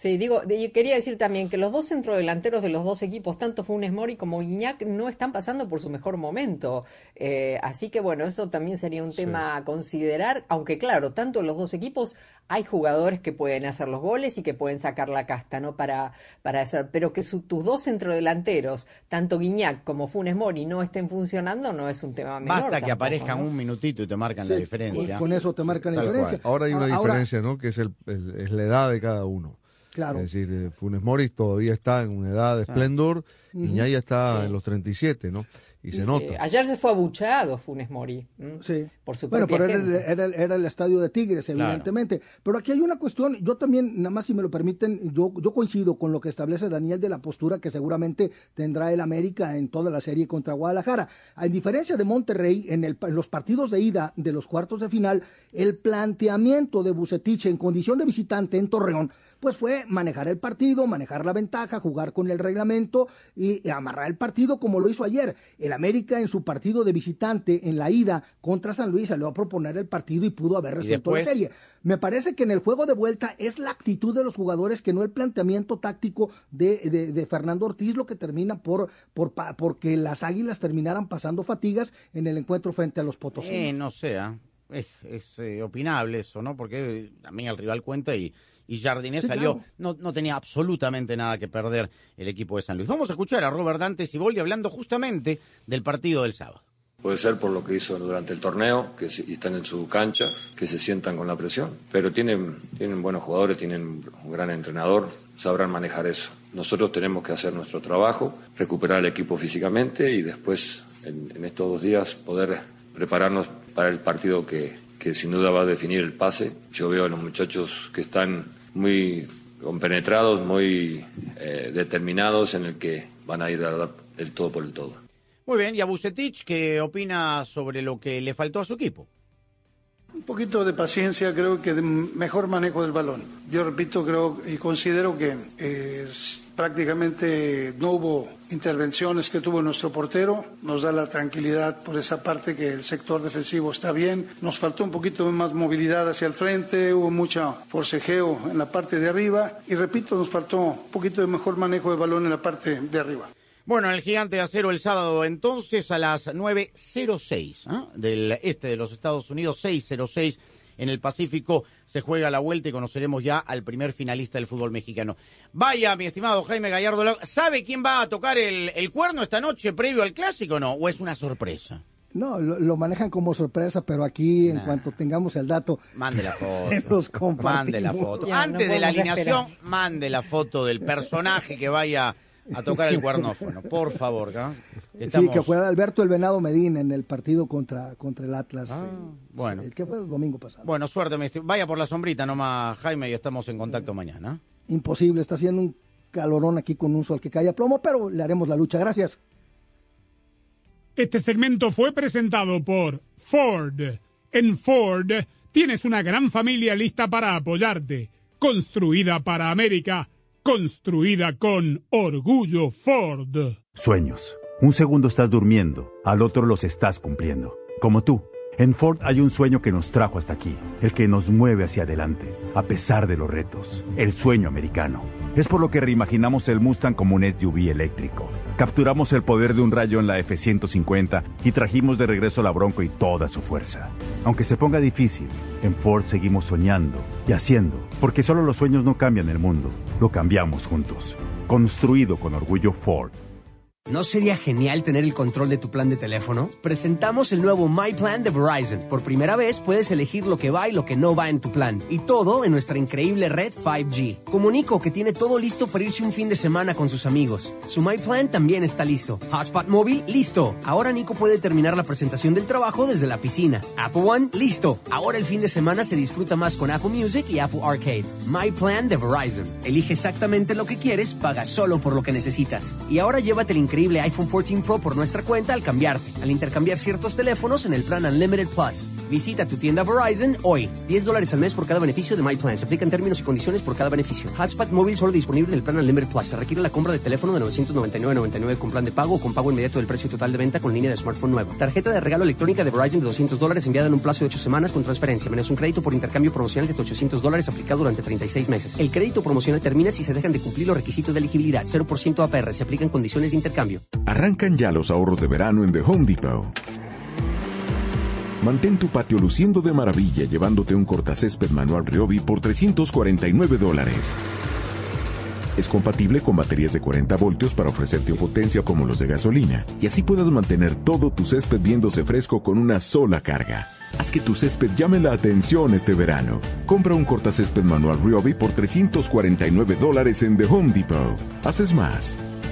Sí, digo, y quería decir también que los dos centrodelanteros de los dos equipos, tanto Funes Mori como Guiñac, no están pasando por su mejor momento. Eh, así que bueno, esto también sería un tema a considerar, aunque claro, tanto en los dos equipos hay jugadores que pueden hacer los goles y que pueden sacar la casta, ¿no? Para, para hacer, pero que tus dos centrodelanteros, tanto Guiñac como Funes Mori, no estén funcionando, no es un tema menor. Basta que tampoco, aparezcan ¿no? un minutito y te marcan la diferencia. Con eso te marcan la diferencia. Ahora hay una Ahora- diferencia, ¿no? Que es, el, el- es la edad de cada uno. Claro. Es decir, eh, Funes Mori todavía está en una edad de esplendor y Ujú. ya está Sí. en los 37, ¿no? Y se Sí, nota. Ayer se fue abucheado Funes Mori. Sí. Por su Bueno, pero era, el- era, el- era el estadio de Tigres, Claro. evidentemente. Pero aquí hay una cuestión, yo también, nada más si me lo permiten, yo, yo coincido con lo que establece Daniel de la postura que seguramente tendrá el América en toda la serie contra Guadalajara. A diferencia de Monterrey, en, el, en los partidos de ida de los cuartos de final, el planteamiento de Bucetich en condición de visitante en Torreón, pues fue manejar el partido, manejar la ventaja, jugar con el reglamento y, y amarrar el partido como lo hizo ayer. El América en su partido de visitante en la ida contra San Luis salió a proponer el partido y pudo haber resuelto la serie. Me parece que en el juego de vuelta es la actitud de los jugadores que no el planteamiento táctico de, de- de Fernando Ortiz lo que termina por, por porque las águilas terminaran pasando fatigas en el encuentro frente a los Potosinos. Eh, no sea, es, es, eh, opinable eso, ¿no? Porque eh, también el rival cuenta y, y Jardinés Sí, salió, claro. no, no tenía absolutamente nada que perder el equipo de San Luis. Vamos a escuchar a Robert Dante Siboldi hablando justamente del partido del sábado. Puede ser por lo que hizo durante el torneo, que están en su cancha, que se sientan con la presión. Pero tienen, tienen buenos jugadores, tienen un gran entrenador, sabrán manejar eso. Nosotros tenemos que hacer nuestro trabajo, recuperar el equipo físicamente y después, en, en estos dos días, poder prepararnos para el partido que, que sin duda va a definir el pase. Yo veo a los muchachos que están muy compenetrados, muy eh, determinados en el que van a ir a dar el todo por el todo. Muy bien, y a Bucetich, ¿qué opina sobre lo que le faltó a su equipo? Un poquito de paciencia, creo que de mejor manejo del balón. Yo repito, creo y considero que eh, prácticamente no hubo intervenciones que tuvo nuestro portero. Nos da la tranquilidad por esa parte que el sector defensivo está bien. Nos faltó un poquito más movilidad hacia el frente, hubo mucho forcejeo en la parte de arriba y repito, nos faltó un poquito de mejor manejo de balón en la parte de arriba. Bueno, el gigante de acero el sábado entonces a las 9.06 ¿ah? del este de los Estados Unidos, 6.06 en el Pacífico, se juega la vuelta y conoceremos ya al primer finalista del fútbol mexicano. Vaya, mi estimado Jaime Gallardo, ¿sabe quién va a tocar el, el cuerno esta noche previo al clásico o no? ¿O es una sorpresa? No, lo, lo manejan como sorpresa, pero aquí en Nah. cuanto tengamos el dato, Mande la *laughs* foto. se los. Mande la foto. Ya, no Antes de la alineación, esperar. mande la foto del personaje que vaya a tocar el *laughs* cuernófono, por favor. ¿ah? Sí, que fue Alberto el Venado Medina en el partido contra, contra el Atlas. Ah, eh, bueno. El que fue el domingo pasado. Bueno, suerte, Vaya por la sombrita nomás, Jaime, y estamos en contacto mañana. Imposible, está haciendo un calorón aquí con un sol que cae a plomo, pero le haremos la lucha. Gracias. Este segmento fue presentado por Ford. En Ford tienes una gran familia lista para apoyarte. Construida para América. Construida con orgullo Ford. Sueños. Un segundo estás durmiendo, al otro los estás cumpliendo. Como tú. En Ford hay un sueño que nos trajo hasta aquí, el que nos mueve hacia adelante, a pesar de los retos, el sueño americano. Es por lo que reimaginamos el Mustang como un SUV eléctrico. Capturamos el poder de un rayo en la F-150 y trajimos de regreso la Bronco y toda su fuerza. Aunque se ponga difícil, en Ford seguimos soñando y haciendo, porque solo los sueños no cambian el mundo, lo cambiamos juntos. Construido con orgullo Ford. ¿No sería genial tener el control de tu plan de teléfono? Presentamos el nuevo My Plan de Verizon. Por primera vez puedes elegir lo que va y lo que no va en tu plan. Y todo en nuestra increíble red 5G. Comunico que tiene todo listo para irse un fin de semana con sus amigos. Su My Plan también está listo. Hotspot móvil, listo. Ahora Nico puede terminar la presentación del trabajo desde la piscina. Apple One, listo. Ahora el fin de semana se disfruta más con Apple Music y Apple Arcade. My Plan de Verizon. Elige exactamente lo que quieres, paga solo por lo que necesitas. Y ahora llévate el increíble iPhone 14 Pro por nuestra cuenta al cambiarte, al intercambiar ciertos teléfonos en el plan Unlimited Plus. Visita tu tienda Verizon hoy. 10 dólares al mes por cada beneficio de My Plan. Se aplican términos y condiciones por cada beneficio. Hotspot móvil solo disponible en el plan Unlimited Plus. Se requiere la compra de teléfono de 999.99 con plan de pago o con pago inmediato del precio total de venta con línea de smartphone nueva. Tarjeta de regalo electrónica de Verizon de 200 dólares enviada en un plazo de 8 semanas con transferencia, menos un crédito por intercambio promocional de 800 dólares aplicado durante 36 meses. El crédito promocional termina si se dejan de cumplir los requisitos de elegibilidad. 0% APR. Se aplican condiciones de intercambio. Arrancan ya los ahorros de verano en The Home Depot. Mantén tu patio luciendo de maravilla llevándote un cortacésped manual Ryobi por 349 dólares. Es compatible con baterías de 40 voltios para ofrecerte potencia como los de gasolina y así puedas mantener todo tu césped viéndose fresco con una sola carga. Haz que tu césped llame la atención este verano. Compra un cortacésped manual Ryobi por 349 dólares en The Home Depot. Haces más,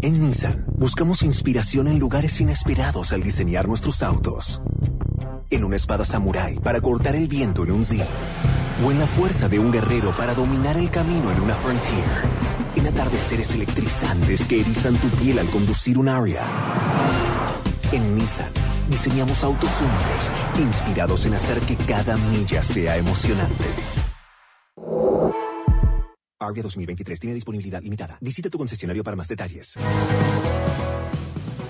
En Nissan buscamos inspiración en lugares inesperados al diseñar nuestros autos. En una espada samurái para cortar el viento en un Z. O en la fuerza de un guerrero para dominar el camino en una Frontier. En atardeceres electrizantes que erizan tu piel al conducir un Aria. En Nissan diseñamos autos únicos, inspirados en hacer que cada milla sea emocionante. Aria 2023 tiene disponibilidad limitada. Visita tu concesionario para más detalles.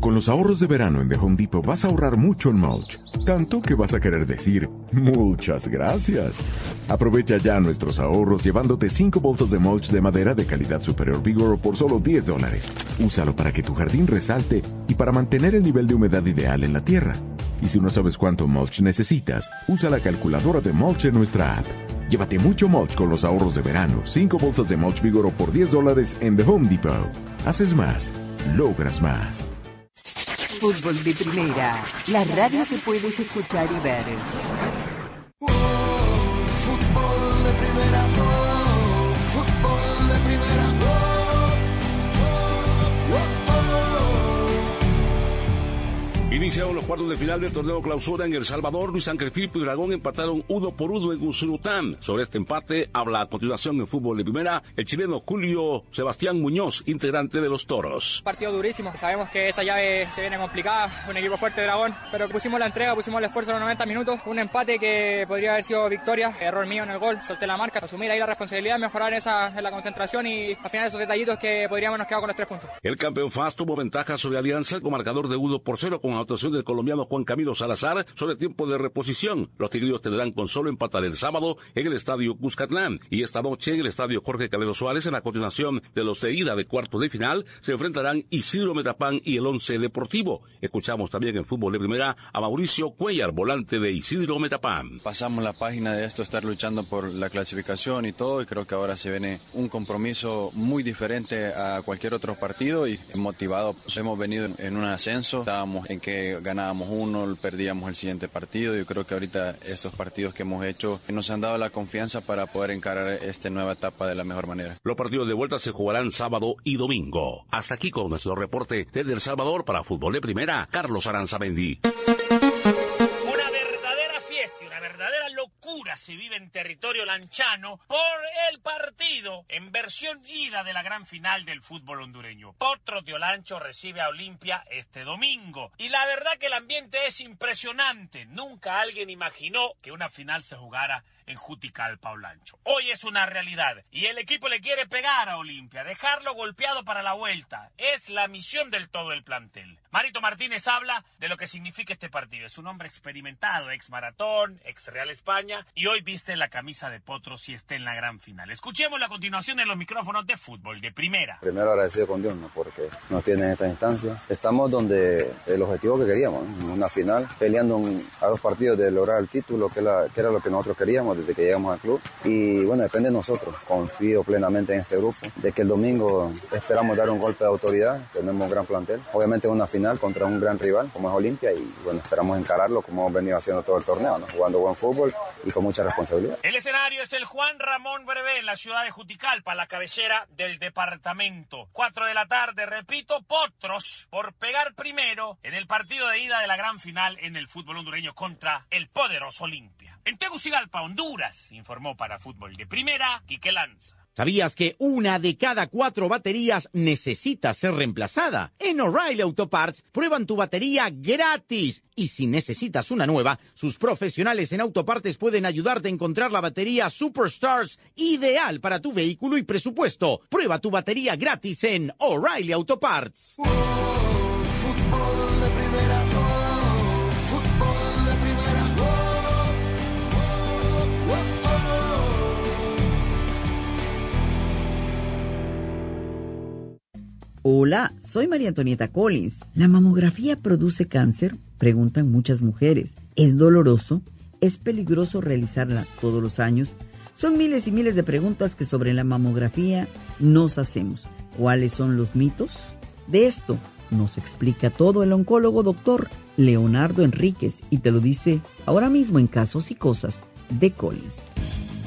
Con los ahorros de verano en The Home Depot vas a ahorrar mucho en mulch. Tanto que vas a querer decir, muchas gracias. Aprovecha ya nuestros ahorros llevándote 5 bolsas de mulch de madera de calidad superior Vigor por solo 10 dólares. Úsalo para que tu jardín resalte y para mantener el nivel de humedad ideal en la tierra. Y si no sabes cuánto mulch necesitas, usa la calculadora de mulch en nuestra app. Llévate mucho mulch con los ahorros de verano. 5 bolsas de mulch Vigoro por 10 dólares en The Home Depot. Haces más, logras más. Fútbol de Primera, la radio que puedes escuchar y ver. Iniciaron los cuartos de final del torneo clausura en El Salvador. Luis Ángel Firpo y Dragón empataron uno por uno en Usurután. Sobre este empate habla a continuación en fútbol de primera el chileno Julio Sebastián Muñoz, integrante de los Toros. Partido durísimo. Sabemos que esta llave se viene complicada. Un equipo fuerte de Dragón. Pero pusimos la entrega, pusimos el esfuerzo en los 90 minutos. Un empate que podría haber sido victoria. Error mío en el gol. Solté la marca. Asumir ahí la responsabilidad, mejorar esa, en la concentración y al final esos detallitos que podríamos nos quedar con los tres puntos. El campeón FAS tuvo ventaja sobre Alianza con marcador de 1 por 0 con actuación del colombiano Juan Camilo Salazar sobre tiempo de reposición. Los tigrillos tendrán con solo empatar el sábado en el estadio Cuscatlán y esta noche en el estadio Jorge Calero Suárez en la continuación de los de ida de cuarto de final se enfrentarán Isidro Metapán y el Once Deportivo. Escuchamos también en fútbol de primera a Mauricio Cuellar, volante de Isidro Metapán. Pasamos la página de esto, estar luchando por la clasificación y todo, y creo que ahora se viene un compromiso muy diferente a cualquier otro partido y motivado. Hemos venido en un ascenso, estábamos en que ganábamos uno, perdíamos el siguiente partido. Yo creo que ahorita estos partidos que hemos hecho nos han dado la confianza para poder encarar esta nueva etapa de la mejor manera. Los partidos de vuelta se jugarán sábado y domingo. Hasta aquí con nuestro reporte desde El Salvador para Fútbol de Primera, Carlos Aranzamendi. Locura se vive en territorio lanchano por el partido en versión ida de la gran final del fútbol hondureño. Potro de Olancho recibe a Olimpia este domingo. Y la verdad que el ambiente es impresionante. Nunca alguien imaginó que una final se jugara en Juticalpa Olancho. Hoy es una realidad y el equipo le quiere pegar a Olimpia, dejarlo golpeado para la vuelta. Es la misión del todo el plantel. Marito Martínez habla de lo que significa este partido. Es un hombre experimentado, ex maratón, ex Real España y hoy viste la camisa de Potros y está en la gran final. Escuchemos la continuación en los micrófonos de fútbol de primera. Primero agradecido con Dios, ¿no? porque nos tiene en esta instancia. Estamos donde el objetivo que queríamos, ¿no? una final, peleando a dos partidos de lograr el título, que, la, que era lo que nosotros queríamos desde que llegamos al club. Y bueno, depende de nosotros. Confío plenamente en este grupo, de que el domingo esperamos dar un golpe de autoridad. Tenemos un gran plantel. Obviamente una final contra un gran rival como es Olimpia y bueno, esperamos encararlo como hemos venido haciendo todo el torneo, ¿no? jugando buen fútbol y con mucha responsabilidad. El escenario es el Juan Ramón Brevé en la ciudad de Juticalpa, la cabecera del departamento. Cuatro de la tarde, repito, Potros por pegar primero en el partido de ida de la gran final en el fútbol hondureño contra el poderoso Olimpia. En Tegucigalpa, Honduras, informó para Fútbol de Primera, Quique Lanza. ¿Sabías que una de cada cuatro baterías necesita ser reemplazada? En O'Reilly Auto Parts prueban tu batería gratis. Y si necesitas una nueva, sus profesionales en autopartes pueden ayudarte a encontrar la batería Superstars ideal para tu vehículo y presupuesto. Prueba tu batería gratis en O'Reilly Auto Parts. Hola, soy María Antonieta Collins. ¿La mamografía produce cáncer? Preguntan muchas mujeres. ¿Es doloroso? ¿Es peligroso realizarla todos los años? Son miles y miles de preguntas que sobre la mamografía nos hacemos. ¿Cuáles son los mitos? De esto nos explica todo el oncólogo doctor Leonardo Enríquez y te lo dice ahora mismo en Casos y Cosas de Collins.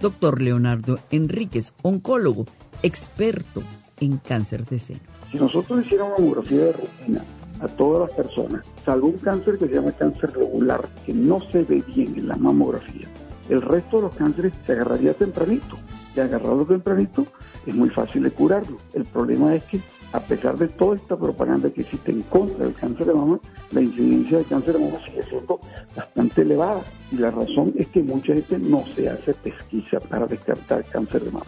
Doctor Leonardo Enríquez, oncólogo, experto en cáncer de seno. Si nosotros hiciéramos mamografía de rutina a todas las personas, salvo un cáncer que se llama cáncer regular, que no se ve bien en la mamografía, el resto de los cánceres se agarraría tempranito. Y agarrarlo tempranito es muy fácil de curarlo. El problema es que a pesar de toda esta propaganda que existe en contra del cáncer de mama, la incidencia de cáncer de mama sigue siendo bastante elevada. Y la razón es que mucha gente no se hace pesquisa para descartar cáncer de mama.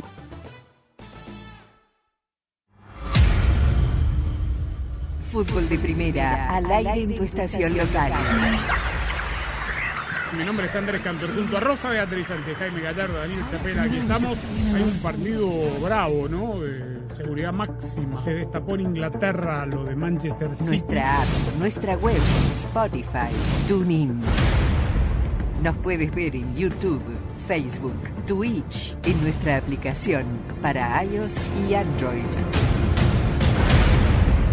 Fútbol de Primera, al aire en tu estación local. Mi nombre es Andrés Cantor, junto a Rosa Beatriz Sánchez, Jaime Gallardo, Daniel Chapela, aquí estamos. Hay un partido bravo, ¿no? De seguridad máxima. Se destapó en Inglaterra lo de Manchester City. Nuestra app, nuestra web, Spotify, TuneIn. Nos puedes ver en YouTube, Facebook, Twitch, en nuestra aplicación para iOS y Android.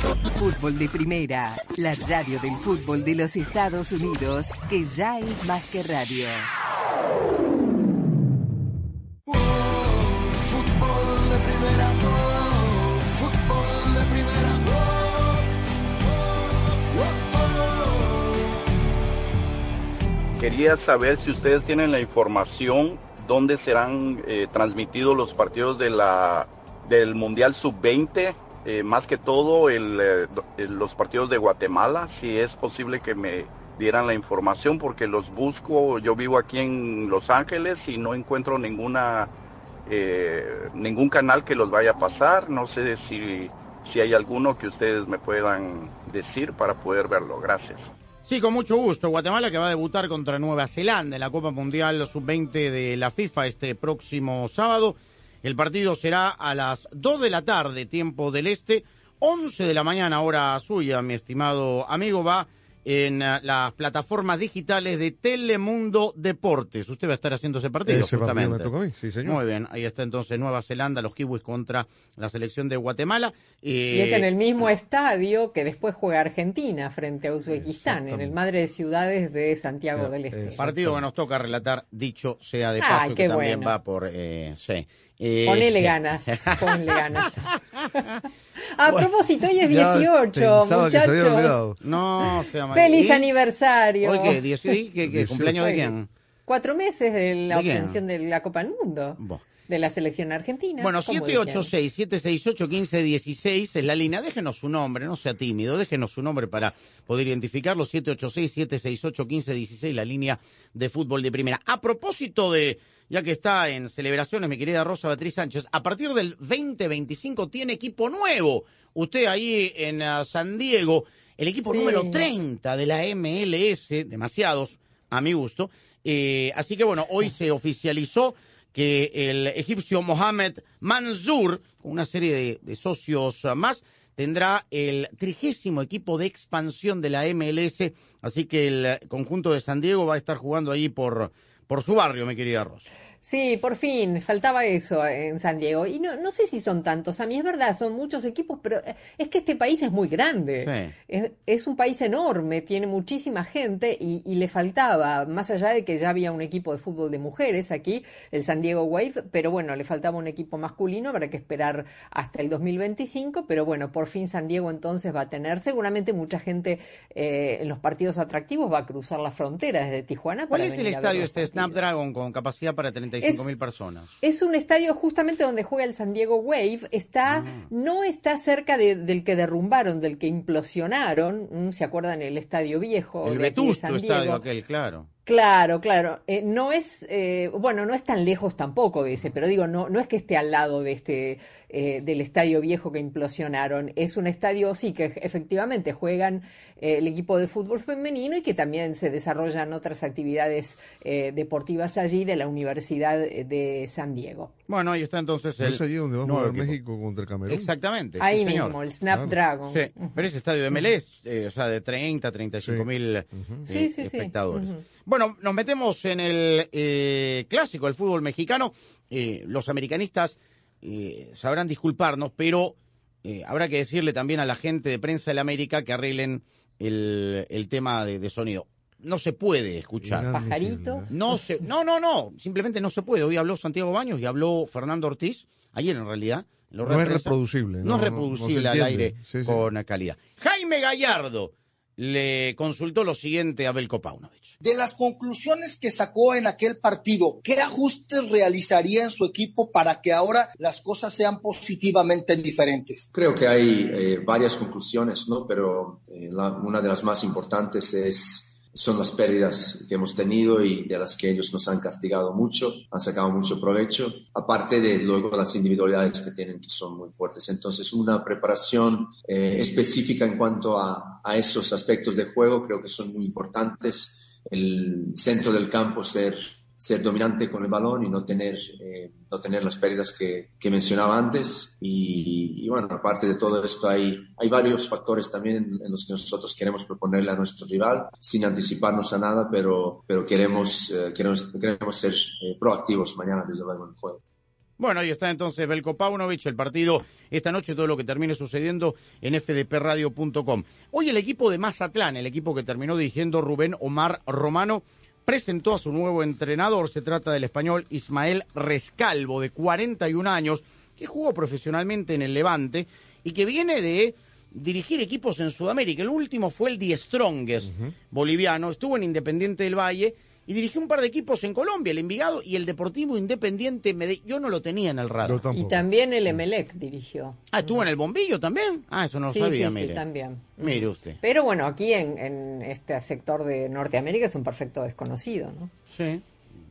Fútbol de Primera, la radio del fútbol de los Estados Unidos, que ya es más que radio. Quería saber si ustedes tienen la información dónde serán eh, transmitidos los partidos del Mundial Sub-20, eh, más que todo el, eh, eh, los partidos de Guatemala, si es posible que me dieran la información porque los busco, yo vivo aquí en Los Ángeles y no encuentro ninguna ningún canal que los vaya a pasar, no sé si, si hay alguno que ustedes me puedan decir para poder verlo, gracias. Sí, con mucho gusto. Guatemala que va a debutar contra Nueva Zelanda en la Copa Mundial Sub-20 de la FIFA este próximo sábado. El partido será a las 2 de la tarde, tiempo del este, 11 de la mañana, hora suya, mi estimado amigo, va en eh, las plataformas digitales de Telemundo Deportes. Usted va a estar haciendo ese partido, Ese partido justamente. me toca a mí, sí, señor. Muy bien, ahí está entonces Nueva Zelanda, los kiwis contra la selección de Guatemala. Eh, Y es en el mismo estadio que después juega Argentina frente a Uzbekistán, en el Madre de Ciudades de Santiago del Este. Partido que nos toca relatar, dicho sea de Ay, paso, que también bueno. va por... Eh, sí. Eh, Ponele *laughs* ganas, ponle ganas. *laughs* A propósito, hoy es Ya 18, pensaba que se había muchachos. No, sea mal- Feliz ¿Y? aniversario. ¿Hoy qué? ¿Diez- y qué- qué? ¿Cumpleaños de quién? Cuatro meses de la ¿De quién? obtención de la Copa del Mundo. De la selección argentina. Bueno, ¿Cómo de quién? 786-768-1516 es la línea. Déjenos su nombre, no sea tímido. Déjenos su nombre para poder identificarlo. 786-768-1516, la línea de fútbol de primera. A propósito de, ya que está en celebraciones, mi querida Rosa Beatriz Sánchez, a partir del 2025 tiene equipo nuevo. Usted ahí en ah, San Diego, el equipo Sí. número 30 de la MLS, demasiados a mi gusto. Eh, así que bueno, hoy se oficializó que el egipcio Mohamed Mansour, con una serie de, de socios más, tendrá el trigésimo equipo de expansión de la MLS, así que el conjunto de San Diego va a estar jugando ahí por, por su barrio, mi querida Rosa. Sí, por fin, faltaba eso en San Diego. Y no, no sé si son tantos, a mí es verdad, son muchos equipos, pero eh, es que este país es muy grande. Sí. Es, es un país enorme, tiene muchísima gente y, y le faltaba, más allá de que ya había un equipo de fútbol de mujeres aquí, el San Diego Wave, pero bueno, le faltaba un equipo masculino, habrá que esperar hasta el 2025, pero bueno, por fin San Diego entonces va a tener, seguramente mucha gente eh, en los partidos atractivos va a cruzar la frontera desde Tijuana. ¿Cuál para es el estadio este Snapdragon con capacidad para 35 mil personas? es un estadio justamente donde juega el San Diego Wave. Está, Ah. no está cerca de- del que derrumbaron, del que implosionaron. ¿Se acuerdan el estadio viejo? El vetusto estadio aquel, claro. Claro, claro. Eh, no es, eh, bueno, no es tan lejos tampoco de ese, pero digo, no, no es que esté al lado de este, eh, del estadio viejo que implosionaron. Es un estadio, sí, que efectivamente juegan eh, el equipo de fútbol femenino y que también se desarrollan otras actividades eh, deportivas allí de la Universidad de San Diego. Bueno, ahí está entonces ¿No el es allí donde va a jugar. México contra Camerún? Exactamente. sí, Ahí señor. mismo, el Snapdragon. Sí, pero ese estadio de MLS, eh, o sea, de 30, 35 mil eh, Sí, sí, sí. espectadores. Bueno, nos metemos en el eh, clásico del fútbol mexicano. Eh, los americanistas eh, sabrán disculparnos, pero eh, habrá que decirle también a la gente de prensa del América que arreglen el, el tema de, de sonido. No se puede escuchar. Pajaritos. No se, no, no, no, simplemente no se puede. Hoy habló Santiago Baños y habló Fernando Ortiz, ayer en realidad, Lo No es reproducible, No, no- es reproducible no al aire Sí, sí. con calidad. Jaime Gallardo le consultó lo siguiente a Belko Paunovic. De las conclusiones que sacó en aquel partido, ¿qué ajustes realizaría en su equipo para que ahora las cosas sean positivamente diferentes? Creo que hay eh, varias conclusiones, ¿no? Pero eh, la- una de las más importantes es son las pérdidas que hemos tenido y de las que ellos nos han castigado mucho, han sacado mucho provecho, aparte de luego las individualidades que tienen que son muy fuertes. Entonces, una preparación eh, específica en cuanto a, a esos aspectos de juego creo que son muy importantes. El centro del campo ser ser dominante con el balón y no tener, eh, no tener las pérdidas que, que mencionaba antes. Y, y, bueno, aparte de todo esto, hay, hay varios factores también en, en, los que nosotros queremos proponerle a nuestro rival, sin anticiparnos a nada, pero, pero queremos, eh, queremos, queremos ser eh, proactivos mañana desde luego en el juego. Bueno, ahí está entonces Belko Paunovic, el partido esta noche, todo lo que termine sucediendo en fdpradio.com. Hoy el equipo de Mazatlán, el equipo que terminó dirigiendo Rubén Omar Romano, presentó a su nuevo entrenador. Se trata del español Ismael Rescalvo, de 41 años, que jugó profesionalmente en el Levante y que viene de dirigir equipos en Sudamérica. El último fue el Die Strongest boliviano, estuvo en Independiente del Valle y dirigió un par de equipos en Colombia, el Envigado y el Deportivo Independiente Medellín. Yo no lo tenía en el radar. Y también el Emelec dirigió. Ah, ¿estuvo en el Bombillo también? Ah, eso no lo sí, sabía, sí, mire. Sí, también. Mire usted. Pero bueno, aquí en, en, este sector de Norteamérica es un perfecto desconocido, ¿no? Sí.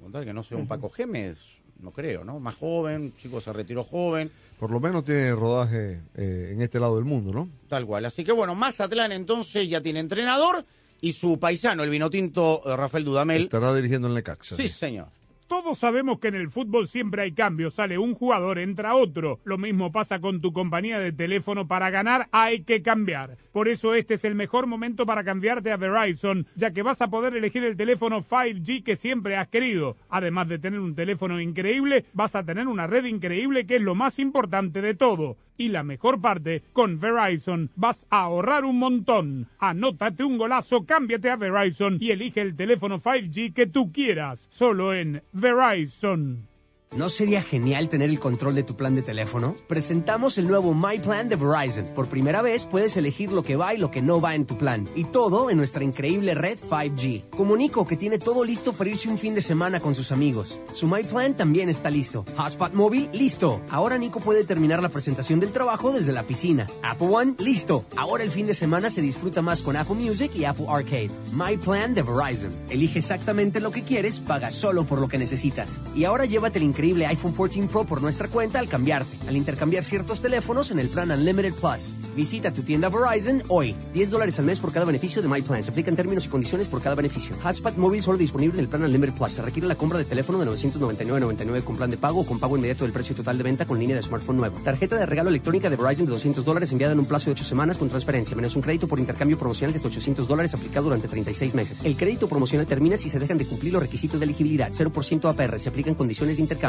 Contar que no sea un Paco Gémez, no creo, ¿no? Más joven, chico se retiró joven. Por lo menos tiene rodaje eh, en este lado del mundo, ¿no? Tal cual. Así que bueno, Mazatlán entonces ya tiene entrenador y su paisano, el vinotinto eh, Rafael Dudamel. Estará dirigiendo en Necaxa. Sí, señor. Todos sabemos que en el fútbol siempre hay cambios, sale un jugador, entra otro. Lo mismo pasa con tu compañía de teléfono, para ganar hay que cambiar. Por eso este es el mejor momento para cambiarte a Verizon, ya que vas a poder elegir el teléfono 5G que siempre has querido. Además de tener un teléfono increíble, vas a tener una red increíble que es lo más importante de todo. Y la mejor parte, con Verizon vas a ahorrar un montón. Anótate un golazo, cámbiate a Verizon y elige el teléfono 5G que tú quieras, solo en Verizon. ¿No sería genial tener el control de tu plan de teléfono? Presentamos el nuevo My Plan de Verizon. Por primera vez puedes elegir lo que va y lo que no va en tu plan. Y todo en nuestra increíble red 5G. Comunico que tiene todo listo para irse un fin de semana con sus amigos. Su My Plan también está listo. Hotspot móvil, listo. Ahora Nico puede terminar la presentación del trabajo desde la piscina. Apple One, listo. Ahora el fin de semana se disfruta más con Apple Music y Apple Arcade. My Plan de Verizon. Elige exactamente lo que quieres, paga solo por lo que necesitas. Y ahora llévate el increíble iPhone 14 Pro por nuestra cuenta al cambiarte, al intercambiar ciertos teléfonos en el plan Unlimited Plus. Visita tu tienda Verizon hoy. 10 dólares al mes por cada beneficio de My Plan. Se aplican términos y condiciones por cada beneficio. Hotspot móvil solo disponible en el plan Unlimited Plus. Se requiere la compra de teléfono de 999.99 con plan de pago o con pago inmediato del precio total de venta con línea de smartphone nuevo. Tarjeta de regalo electrónica de Verizon de 200 dólares enviada en un plazo de 8 semanas con transferencia, menos un crédito por intercambio promocional de hasta 800 dólares aplicado durante 36 meses. El crédito promocional termina si se dejan de cumplir los requisitos de elegibilidad. 0% APR. Se aplican condiciones de intercambio.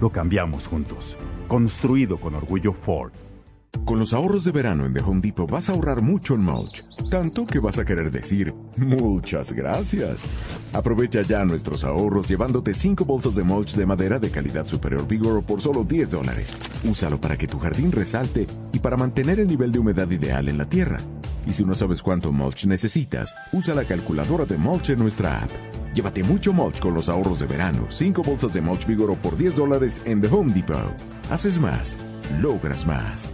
lo cambiamos juntos. Construido con orgullo Ford. Con los ahorros de verano en The Home Depot vas a ahorrar mucho en mulch, tanto que vas a querer decir muchas gracias. Aprovecha ya nuestros ahorros llevándote 5 bolsas de mulch de madera de calidad superior Vigoro por solo 10 dólares. Úsalo para que tu jardín resalte y para mantener el nivel de humedad ideal en la tierra. Y si no sabes cuánto mulch necesitas, usa la calculadora de mulch en nuestra app. Llévate mucho mulch con los ahorros de verano. 5 bolsas de mulch Vigoro por 10 dólares en The Home Depot. Haces más, logras más.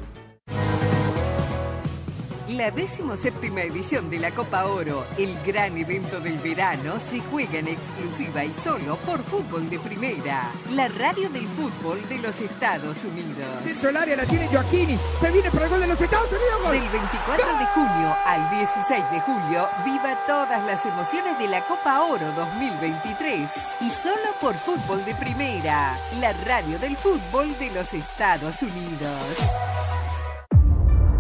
La decimoséptima edición de la Copa Oro, el gran evento del verano, se juega en exclusiva y solo por Fútbol de Primera, la radio del fútbol de los Estados Unidos. Dentro del área la tiene Joaquini. Se viene para el gol de los Estados Unidos. Gol. Del 24 de junio al 16 de julio, viva todas las emociones de la Copa Oro 2023. Y solo por Fútbol de Primera, la radio del fútbol de los Estados Unidos.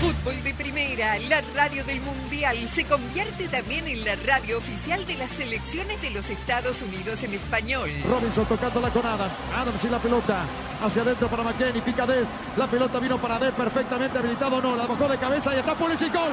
Fútbol de Primera, la radio del Mundial, se convierte también en la radio oficial de las selecciones de los Estados Unidos en español. Robinson tocándola con Adams. Adams y la pelota. Hacia adentro para McKenny. Pica Des. La pelota vino para Des perfectamente habilitado. No, la bajó de cabeza y está Pulisic. Gol.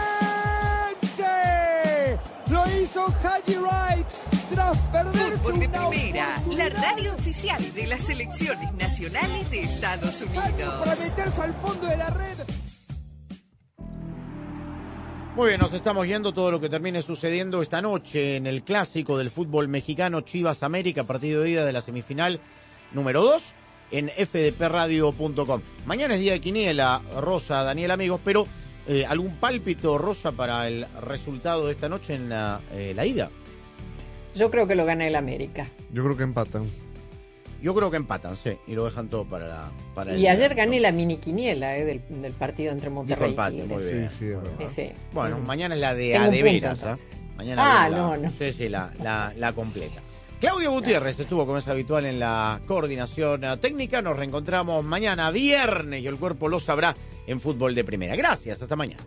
Lo hizo Haji Wright tras perderse Fútbol de una Primera, la radio oficial de las selecciones nacionales de Estados Unidos. para meterse al fondo de la red. Muy bien, nos estamos yendo todo lo que termine sucediendo esta noche en el clásico del fútbol mexicano Chivas América, partido de ida de la semifinal número 2 en fdpradio.com. Mañana es día de quiniela, Rosa, Daniel, amigos, pero eh, ¿algún pálpito, Rosa, para el resultado de esta noche en la, eh, la ida? Yo creo que lo gana el América. Yo creo que empatan. Yo creo que empatan, sí, y lo dejan todo para, la, para Y el- ayer gané la mini quiniela eh, del, del partido entre Monterrey empate, muy bien. Sí, sí. Bueno, Mm. mañana es la de Tengo a un de punto, veras, ¿ah? Mañana Ah, la, no, no. Sí, sí, la, la, la completa. Claudio Gutiérrez estuvo, como es habitual, en la coordinación eh, técnica. Nos reencontramos mañana viernes y el cuerpo lo sabrá en Fútbol de Primera. Gracias, hasta mañana.